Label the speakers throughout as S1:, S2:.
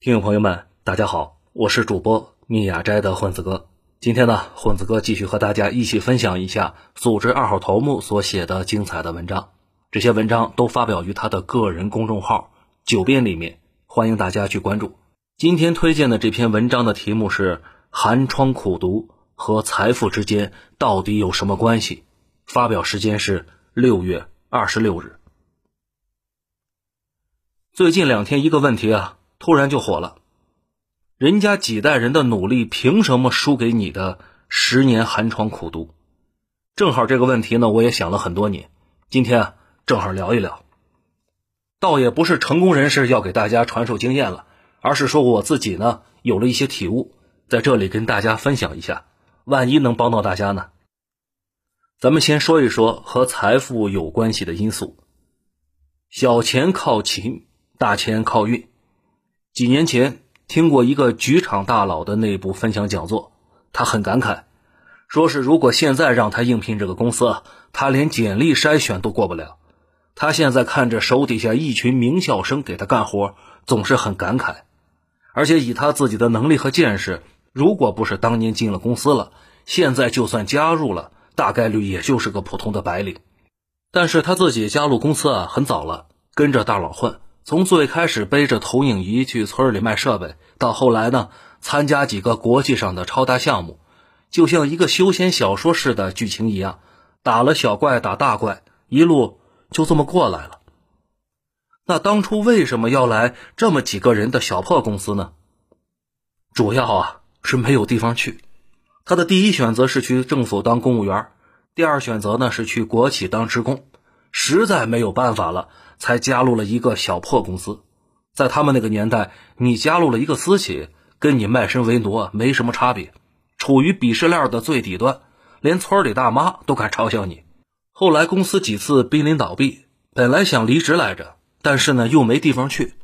S1: 听众朋友们，大家好，我是主播密雅斋的混子哥。今天呢，混子哥继续和大家一起分享一下组织二号头目所写的精彩的文章。这些文章都发表于他的个人公众号“九编”里面，欢迎大家去关注。今天推荐的这篇文章的题目是《寒窗苦读和财富之间到底有什么关系》，发表时间是六月二十六日。最近两天，一个问题啊。突然就火了，人家几代人的努力凭什么输给你的十年寒窗苦读？正好这个问题呢，我也想了很多年，今天啊正好聊一聊。倒也不是成功人士要给大家传授经验了，而是说我自己呢有了一些体悟，在这里跟大家分享一下，万一能帮到大家呢。咱们先说一说和财富有关系的因素，小钱靠勤，大钱靠运。几年前听过一个局厂大佬的内部分享讲座，他很感慨，说是如果现在让他应聘这个公司，他连简历筛选都过不了。他现在看着手底下一群名校生给他干活，总是很感慨。而且以他自己的能力和见识，如果不是当年进了公司了，现在就算加入了，大概率也就是个普通的白领。但是他自己加入公司啊，很早了，跟着大佬混。从最开始背着投影仪去村里卖设备，到后来呢，参加几个国际上的超大项目，就像一个修仙小说式的剧情一样，打了小怪打大怪，一路就这么过来了。那当初为什么要来这么几个人的小破公司呢？主要啊是没有地方去。他的第一选择是去政府当公务员，第二选择呢是去国企当职工，实在没有办法了。才加入了一个小破公司，在他们那个年代，你加入了一个私企，跟你卖身为奴没什么差别，处于鄙视链的最底端，连村里大妈都敢嘲笑你。后来公司几次濒临倒闭，本来想离职来着，但是呢又没地方去。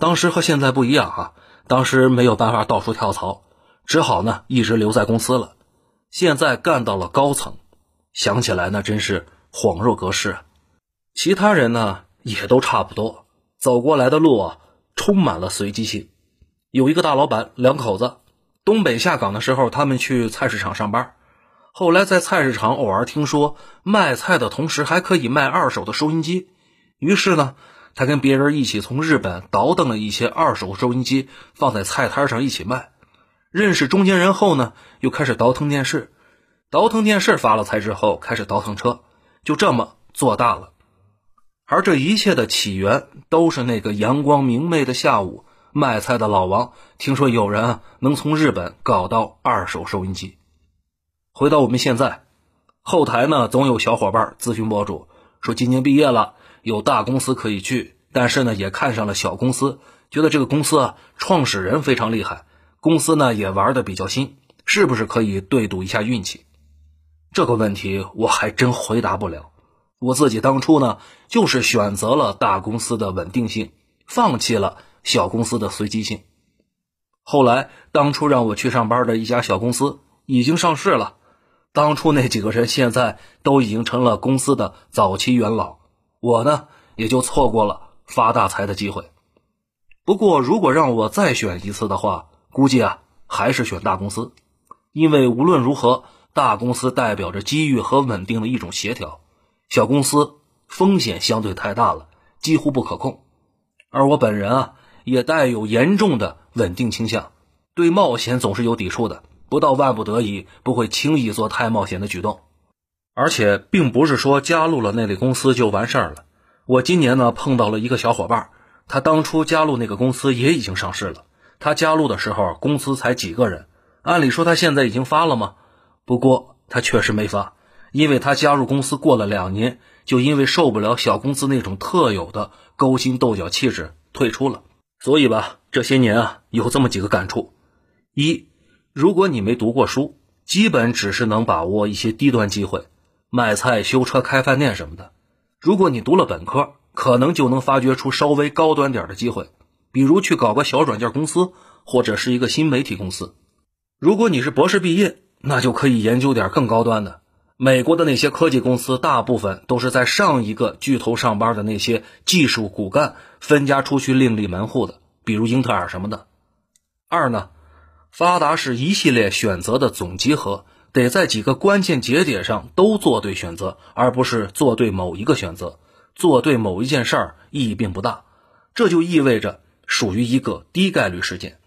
S1: 当时和现在不一样啊，当时没有办法到处跳槽，只好呢一直留在公司了。现在干到了高层，想起来那真是恍若隔世。其他人呢？也都差不多，走过来的路啊，充满了随机性。有一个大老板，两口子，东北下岗的时候，他们去菜市场上班。后来在菜市场偶尔听说卖菜的同时还可以卖二手的收音机，于是呢，他跟别人一起从日本倒腾了一些二手收音机，放在菜摊上一起卖。认识中间人后呢，又开始倒腾电视，倒腾电视发了财之后，开始倒腾车，就这么做大了。而这一切的起源，都是那个阳光明媚的下午，卖菜的老王听说有人能从日本搞到二手收音机。回到我们现在，后台呢总有小伙伴咨询博主说，今年毕业了，有大公司可以去，但是呢也看上了小公司，觉得这个公司啊创始人非常厉害，公司呢也玩的比较新，是不是可以对赌一下运气？这个问题我还真回答不了。我自己当初呢，就是选择了大公司的稳定性，放弃了小公司的随机性。后来，当初让我去上班的一家小公司已经上市了，当初那几个人现在都已经成了公司的早期元老，我呢也就错过了发大财的机会。不过，如果让我再选一次的话，估计啊还是选大公司，因为无论如何，大公司代表着机遇和稳定的一种协调。小公司风险相对太大了，几乎不可控。而我本人啊，也带有严重的稳定倾向，对冒险总是有抵触的。不到万不得已，不会轻易做太冒险的举动。而且，并不是说加入了那类公司就完事儿了。我今年呢，碰到了一个小伙伴，他当初加入那个公司也已经上市了。他加入的时候，公司才几个人。按理说他现在已经发了吗？不过他确实没发。因为他加入公司过了两年，就因为受不了小公司那种特有的勾心斗角气质退出了。所以吧，这些年啊，有这么几个感触：一，如果你没读过书，基本只是能把握一些低端机会，卖菜、修车、开饭店什么的；如果你读了本科，可能就能发掘出稍微高端点的机会，比如去搞个小软件公司，或者是一个新媒体公司；如果你是博士毕业，那就可以研究点更高端的。美国的那些科技公司，大部分都是在上一个巨头上班的那些技术骨干分家出去另立门户的，比如英特尔什么的。二呢，发达是一系列选择的总集合，得在几个关键节点上都做对选择，而不是做对某一个选择。做对某一件事儿意义并不大，这就意味着属于一个低概率事件。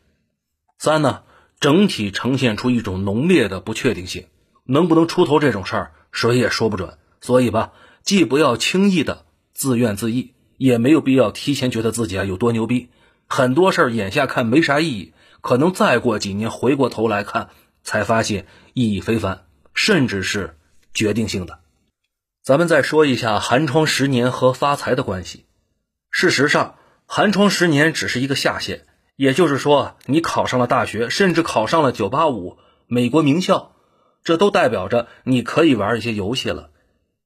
S1: 三呢，整体呈现出一种浓烈的不确定性，能不能出头这种事儿，谁也说不准。所以吧，既不要轻易的自怨自艾，也没有必要提前觉得自己啊有多牛逼。很多事儿眼下看没啥意义，可能再过几年回过头来看，才发现意义非凡，甚至是决定性的。咱们再说一下寒窗十年和发财的关系。事实上，寒窗十年只是一个下限，也就是说，你考上了大学，甚至考上了九八五美国名校，这都代表着你可以玩一些游戏了。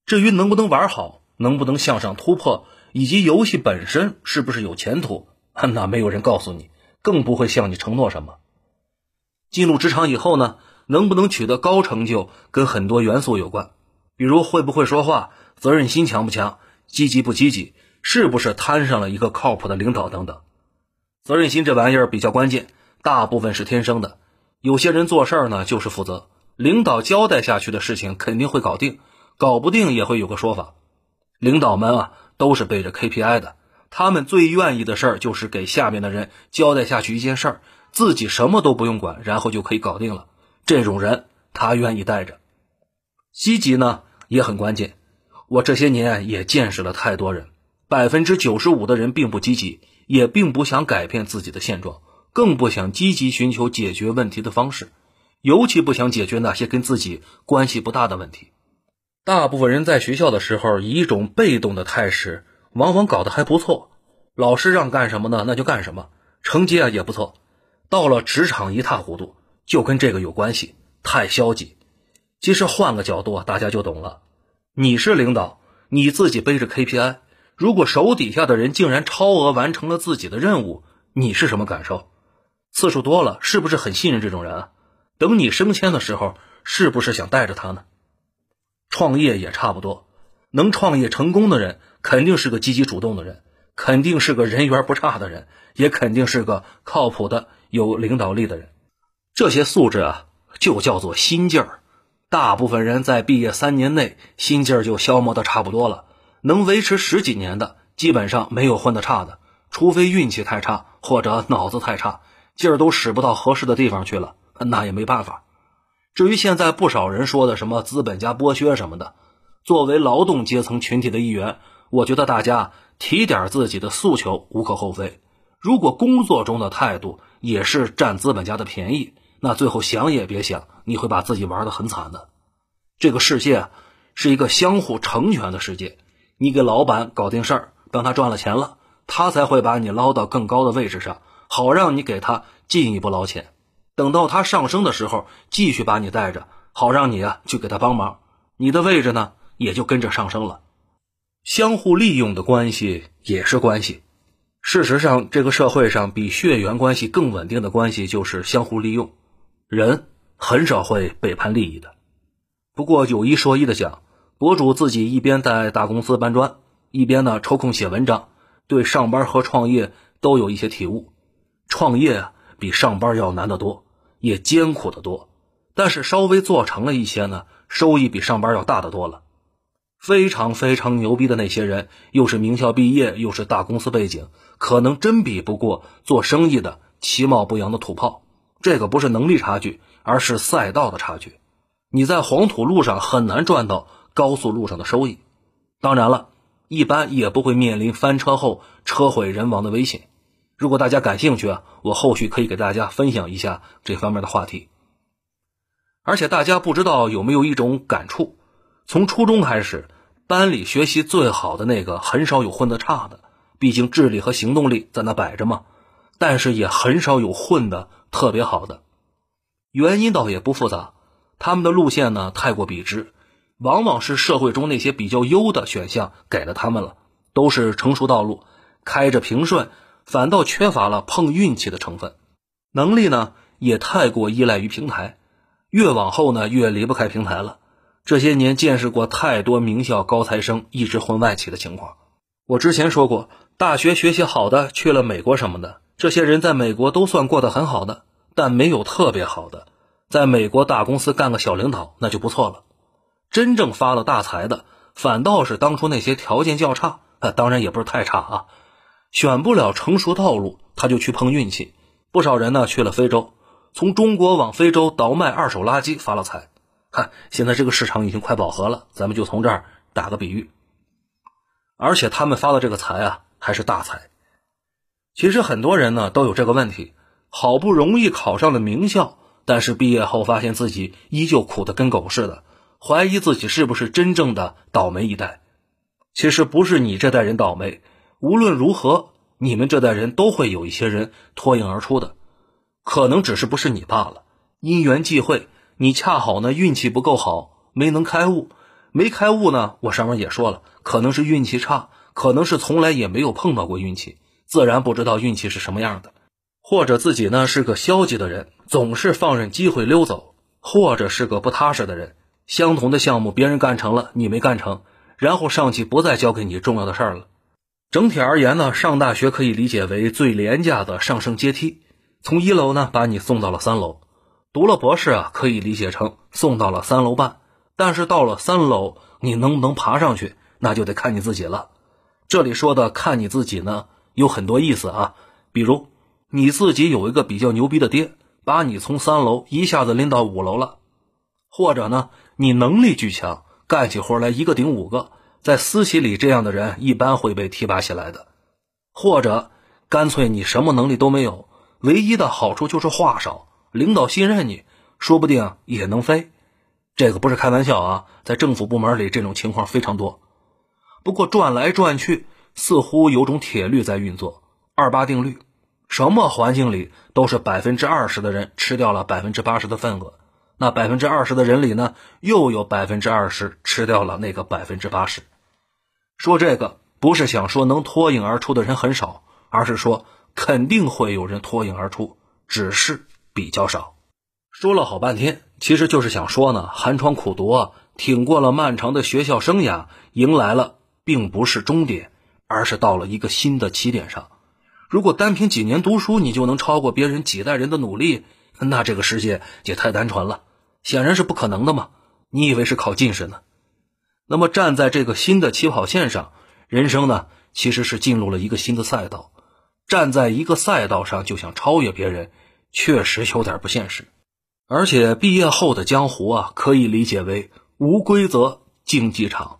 S1: 至于能不能玩好，能不能向上突破，以及游戏本身是不是有前途，那没有人告诉你，更不会向你承诺什么。进入职场以后呢，能不能取得高成就，跟很多元素有关。比如会不会说话，责任心强不强，积极不积极，是不是摊上了一个靠谱的领导等等。责任心这玩意儿比较关键，大部分是天生的。有些人做事儿呢就是负责，领导交代下去的事情肯定会搞定，搞不定也会有个说法。领导们啊都是背着 KPI 的，他们最愿意的事儿就是给下面的人交代下去一件事儿，自己什么都不用管，然后就可以搞定了。这种人他愿意带着。积极呢也很关键，我这些年也见识了太多人，百分之九十五的人并不积极，也并不想改变自己的现状，更不想积极寻求解决问题的方式，尤其不想解决那些跟自己关系不大的问题。大部分人在学校的时候以一种被动的态势，往往搞得还不错，老师让干什么呢，那就干什么，成绩啊也不错。到了职场一塌糊涂，就跟这个有关系，太消极。其实换个角度啊，大家就懂了。你是领导，你自己背着 KPI，如果手底下的人竟然超额完成了自己的任务，你是什么感受？次数多了，是不是很信任这种人啊？等你升迁的时候，是不是想带着他呢？创业也差不多，能创业成功的人，肯定是个积极主动的人，肯定是个人缘不差的人，也肯定是个靠谱的、有领导力的人。这些素质啊，就叫做心劲儿。大部分人在毕业三年内心劲儿就消磨的差不多了，能维持十几年的，基本上没有混得差的，除非运气太差或者脑子太差，劲儿都使不到合适的地方去了，那也没办法。至于现在不少人说的什么资本家剥削什么的，作为劳动阶层群体的一员，我觉得大家提点自己的诉求无可厚非。如果工作中的态度也是占资本家的便宜，那最后想也别想，你会把自己玩得很惨的。这个世界是一个相互成全的世界，你给老板搞定事儿，当他赚了钱了，他才会把你捞到更高的位置上，好让你给他进一步捞钱。等到他上升的时候，继续把你带着，好让你啊去给他帮忙，你的位置呢也就跟着上升了。相互利用的关系也是关系。事实上，这个社会上比血缘关系更稳定的关系就是相互利用。人很少会背叛利益的。不过有一说一的讲，博主自己一边在大公司搬砖，一边呢抽空写文章，对上班和创业都有一些体悟。创业啊比上班要难得多，也艰苦得多。但是稍微做成了一些呢，收益比上班要大得多了。非常非常牛逼的那些人，又是名校毕业，又是大公司背景，可能真比不过做生意的其貌不扬的土炮。这个不是能力差距，而是赛道的差距。你在黄土路上很难赚到高速路上的收益，当然了，一般也不会面临翻车后车毁人亡的危险。如果大家感兴趣啊，我后续可以给大家分享一下这方面的话题。而且大家不知道有没有一种感触，从初中开始，班里学习最好的那个很少有混得差的，毕竟智力和行动力在那摆着嘛。但是也很少有混的。特别好的原因倒也不复杂，他们的路线呢太过笔直，往往是社会中那些比较优的选项给了他们了，都是成熟道路，开着平顺，反倒缺乏了碰运气的成分。能力呢也太过依赖于平台，越往后呢越离不开平台了。这些年见识过太多名校高材生一直混外企的情况。我之前说过，大学学习好的去了美国什么的。这些人在美国都算过得很好的，但没有特别好的。在美国大公司干个小领导那就不错了。真正发了大财的，反倒是当初那些条件较差，当然也不是太差啊，选不了成熟道路，他就去碰运气。不少人呢去了非洲，从中国往非洲倒卖二手垃圾发了财。哈，现在这个市场已经快饱和了，咱们就从这儿打个比喻。而且他们发的这个财啊，还是大财。其实很多人呢都有这个问题，好不容易考上了名校，但是毕业后发现自己依旧苦得跟狗似的，怀疑自己是不是真正的倒霉一代。其实不是你这代人倒霉，无论如何，你们这代人都会有一些人脱颖而出的，可能只是不是你罢了。因缘际会，你恰好呢运气不够好，没能开悟。没开悟呢，我上面也说了，可能是运气差，可能是从来也没有碰到过运气，自然不知道运气是什么样的，或者自己呢是个消极的人，总是放任机会溜走，或者是个不踏实的人。相同的项目别人干成了，你没干成，然后上级不再交给你重要的事儿了。整体而言呢，上大学可以理解为最廉价的上升阶梯，从一楼呢把你送到了三楼，读了博士啊，可以理解成送到了三楼半。但是到了三楼，你能不能爬上去，那就得看你自己了。这里说的看你自己呢，有很多意思啊。比如你自己有一个比较牛逼的爹，把你从三楼一下子拎到五楼了；或者呢，你能力巨强，干起活来一个顶五个，在私企里这样的人一般会被提拔起来的；或者干脆你什么能力都没有，唯一的好处就是话少，领导信任你，说不定也能飞。这个不是开玩笑啊，在政府部门里这种情况非常多。不过转来转去，似乎有种铁律在运作，二八定律，什么环境里都是百分之二十的人吃掉了百分之八十的份额，那百分之二十的人里呢，又有百分之二十吃掉了那个百分之八十。说这个不是想说能脱颖而出的人很少，而是说肯定会有人脱颖而出，只是比较少。说了好半天，其实就是想说呢，寒窗苦读啊，挺过了漫长的学校生涯，迎来了并不是终点，而是到了一个新的起点上。如果单凭几年读书，你就能超过别人几代人的努力，那这个世界也太单纯了，显然是不可能的嘛。你以为是考进士呢？那么站在这个新的起跑线上，人生呢，其实是进入了一个新的赛道。站在一个赛道上就想超越别人，确实有点不现实。而且毕业后的江湖啊，可以理解为无规则竞技场。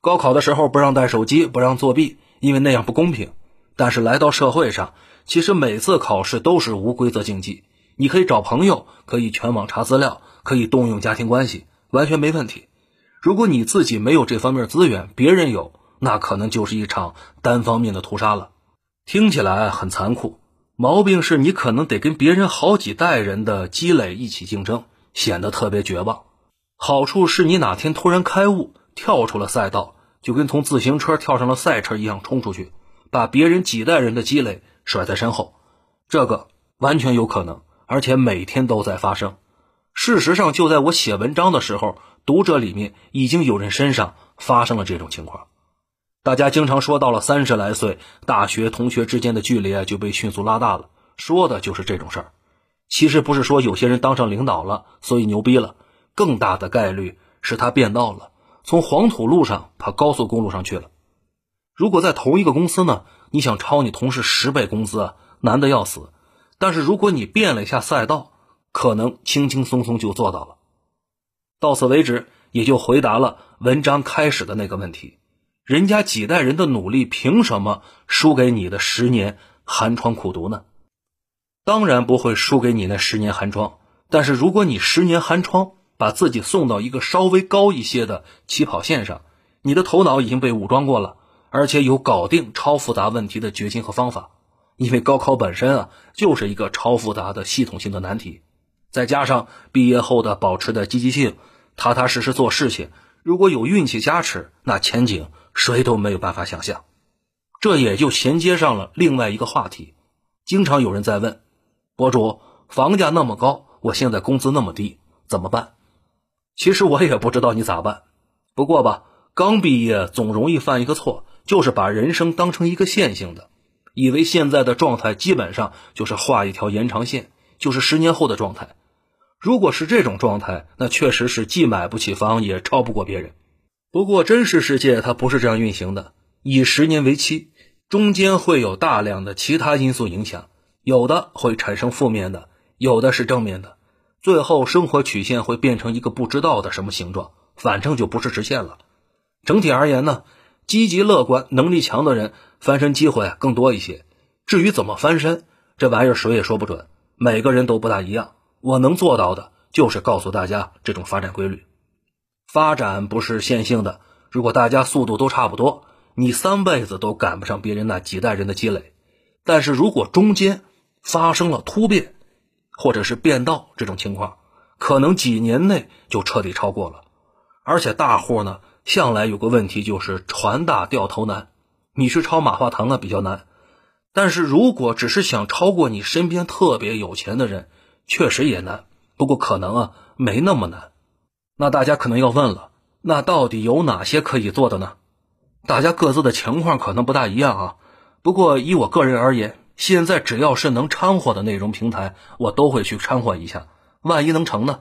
S1: 高考的时候不让带手机，不让作弊，因为那样不公平。但是来到社会上，其实每次考试都是无规则竞技。你可以找朋友，可以全网查资料，可以动用家庭关系，完全没问题。如果你自己没有这方面资源，别人有，那可能就是一场单方面的屠杀了。听起来很残酷。毛病是你可能得跟别人好几代人的积累一起竞争，显得特别绝望。好处是你哪天突然开悟，跳出了赛道，就跟从自行车跳上了赛车一样冲出去，把别人几代人的积累甩在身后。这个完全有可能，而且每天都在发生。事实上，就在我写文章的时候，读者里面已经有人身上发生了这种情况。大家经常说，到了三十来岁，大学同学之间的距离啊就被迅速拉大了，说的就是这种事儿。其实不是说有些人当上领导了，所以牛逼了，更大的概率是他变道了，从黄土路上跑高速公路上去了。如果在同一个公司呢，你想超你同事十倍工资啊，难的要死。但是如果你变了一下赛道，可能轻轻松松就做到了。到此为止，也就回答了文章开始的那个问题。人家几代人的努力，凭什么输给你的十年寒窗苦读呢？当然不会输给你那十年寒窗。但是如果你十年寒窗把自己送到一个稍微高一些的起跑线上，你的头脑已经被武装过了，而且有搞定超复杂问题的决心和方法。因为高考本身啊就是一个超复杂的系统性的难题，再加上毕业后的保持的积极性，踏踏实实做事情，如果有运气加持，那前景。谁都没有办法想象，这也就衔接上了另外一个话题。经常有人在问，博主，房价那么高，我现在工资那么低，怎么办？其实我也不知道你咋办。不过吧，刚毕业总容易犯一个错，就是把人生当成一个线性的。以为现在的状态基本上就是画一条延长线，就是十年后的状态。如果是这种状态，那确实是既买不起房，也超不过别人。不过真实世界它不是这样运行的，以十年为期，中间会有大量的其他因素影响，有的会产生负面的，有的是正面的，最后生活曲线会变成一个不知道的什么形状，反正就不是直线了。整体而言呢，积极乐观、能力强的人翻身机会更多一些。至于怎么翻身，这玩意儿谁也说不准，每个人都不大一样。我能做到的就是告诉大家这种发展规律。发展不是线性的，如果大家速度都差不多，你三辈子都赶不上别人那几代人的积累。但是如果中间发生了突变，或者是变道这种情况，可能几年内就彻底超过了。而且大户呢？向来有个问题，就是船大掉头难。你去抄马化腾啊，比较难。但是如果只是想超过你身边特别有钱的人，确实也难。不过可能啊，没那么难。那大家可能要问了，那到底有哪些可以做的呢？大家各自的情况可能不大一样啊。不过以我个人而言，现在只要是能掺和的内容平台，我都会去掺和一下。万一能成呢？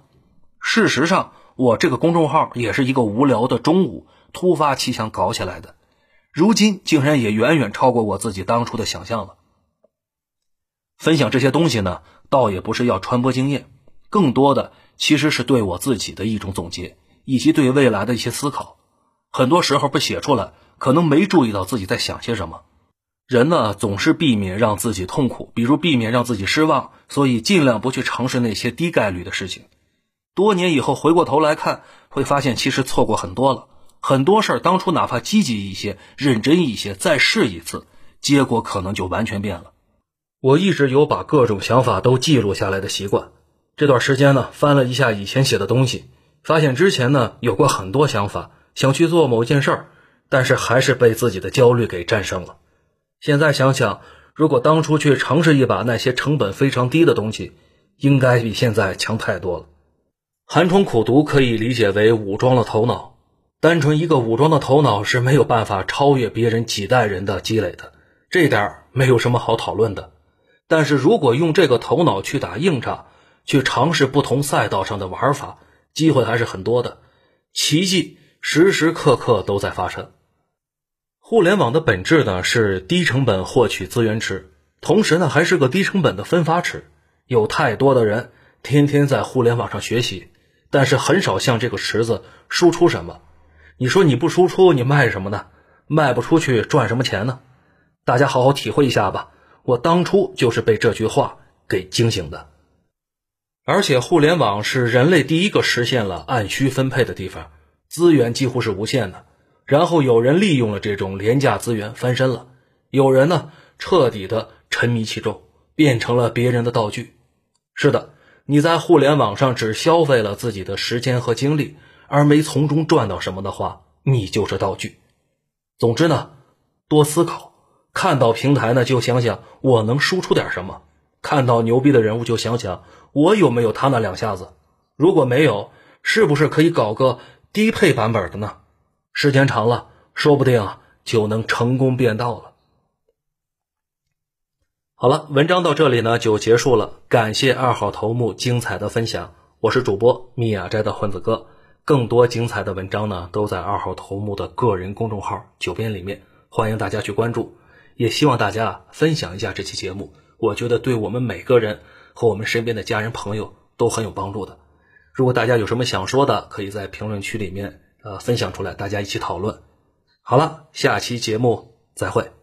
S1: 事实上。我这个公众号也是一个无聊的中午突发奇想搞起来的，如今竟然也远远超过我自己当初的想象了。分享这些东西呢，倒也不是要传播经验，更多的其实是对我自己的一种总结，以及对未来的一些思考。很多时候不写出来，可能没注意到自己在想些什么。人呢，总是避免让自己痛苦，比如避免让自己失望，所以尽量不去尝试那些低概率的事情。多年以后回过头来看，会发现其实错过很多了。很多事儿当初哪怕积极一些、认真一些，再试一次，结果可能就完全变了。我一直有把各种想法都记录下来的习惯。这段时间呢，翻了一下以前写的东西，发现之前呢有过很多想法，想去做某件事儿，但是还是被自己的焦虑给战胜了。现在想想，如果当初去尝试一把那些成本非常低的东西，应该比现在强太多了。寒窗苦读可以理解为武装了头脑，单纯一个武装的头脑是没有办法超越别人几代人的积累的，这点没有什么好讨论的。但是如果用这个头脑去打硬仗，去尝试不同赛道上的玩法，机会还是很多的，奇迹时时刻刻都在发生。互联网的本质呢是低成本获取资源池，同时呢还是个低成本的分发池，有太多的人天天在互联网上学习。但是很少向这个池子输出什么，你说你不输出，你卖什么呢？卖不出去赚什么钱呢？大家好好体会一下吧。我当初就是被这句话给惊醒的。而且互联网是人类第一个实现了按需分配的地方，资源几乎是无限的。然后有人利用了这种廉价资源翻身了，有人呢彻底的沉迷其中，变成了别人的道具。是的。你在互联网上只消费了自己的时间和精力，而没从中赚到什么的话，你就是道具。总之呢，多思考，看到平台呢就想想我能输出点什么；看到牛逼的人物就想想我有没有他那两下子。如果没有，是不是可以搞个低配版本的呢？时间长了，说不定就能成功变道了。好了，文章到这里呢就结束了。感谢二号头目精彩的分享，我是主播密雅斋的混子哥。更多精彩的文章呢都在二号头目的个人公众号“九编”里面，欢迎大家去关注。也希望大家分享一下这期节目，我觉得对我们每个人和我们身边的家人朋友都很有帮助的。如果大家有什么想说的，可以在评论区里面呃分享出来，大家一起讨论。好了，下期节目再会。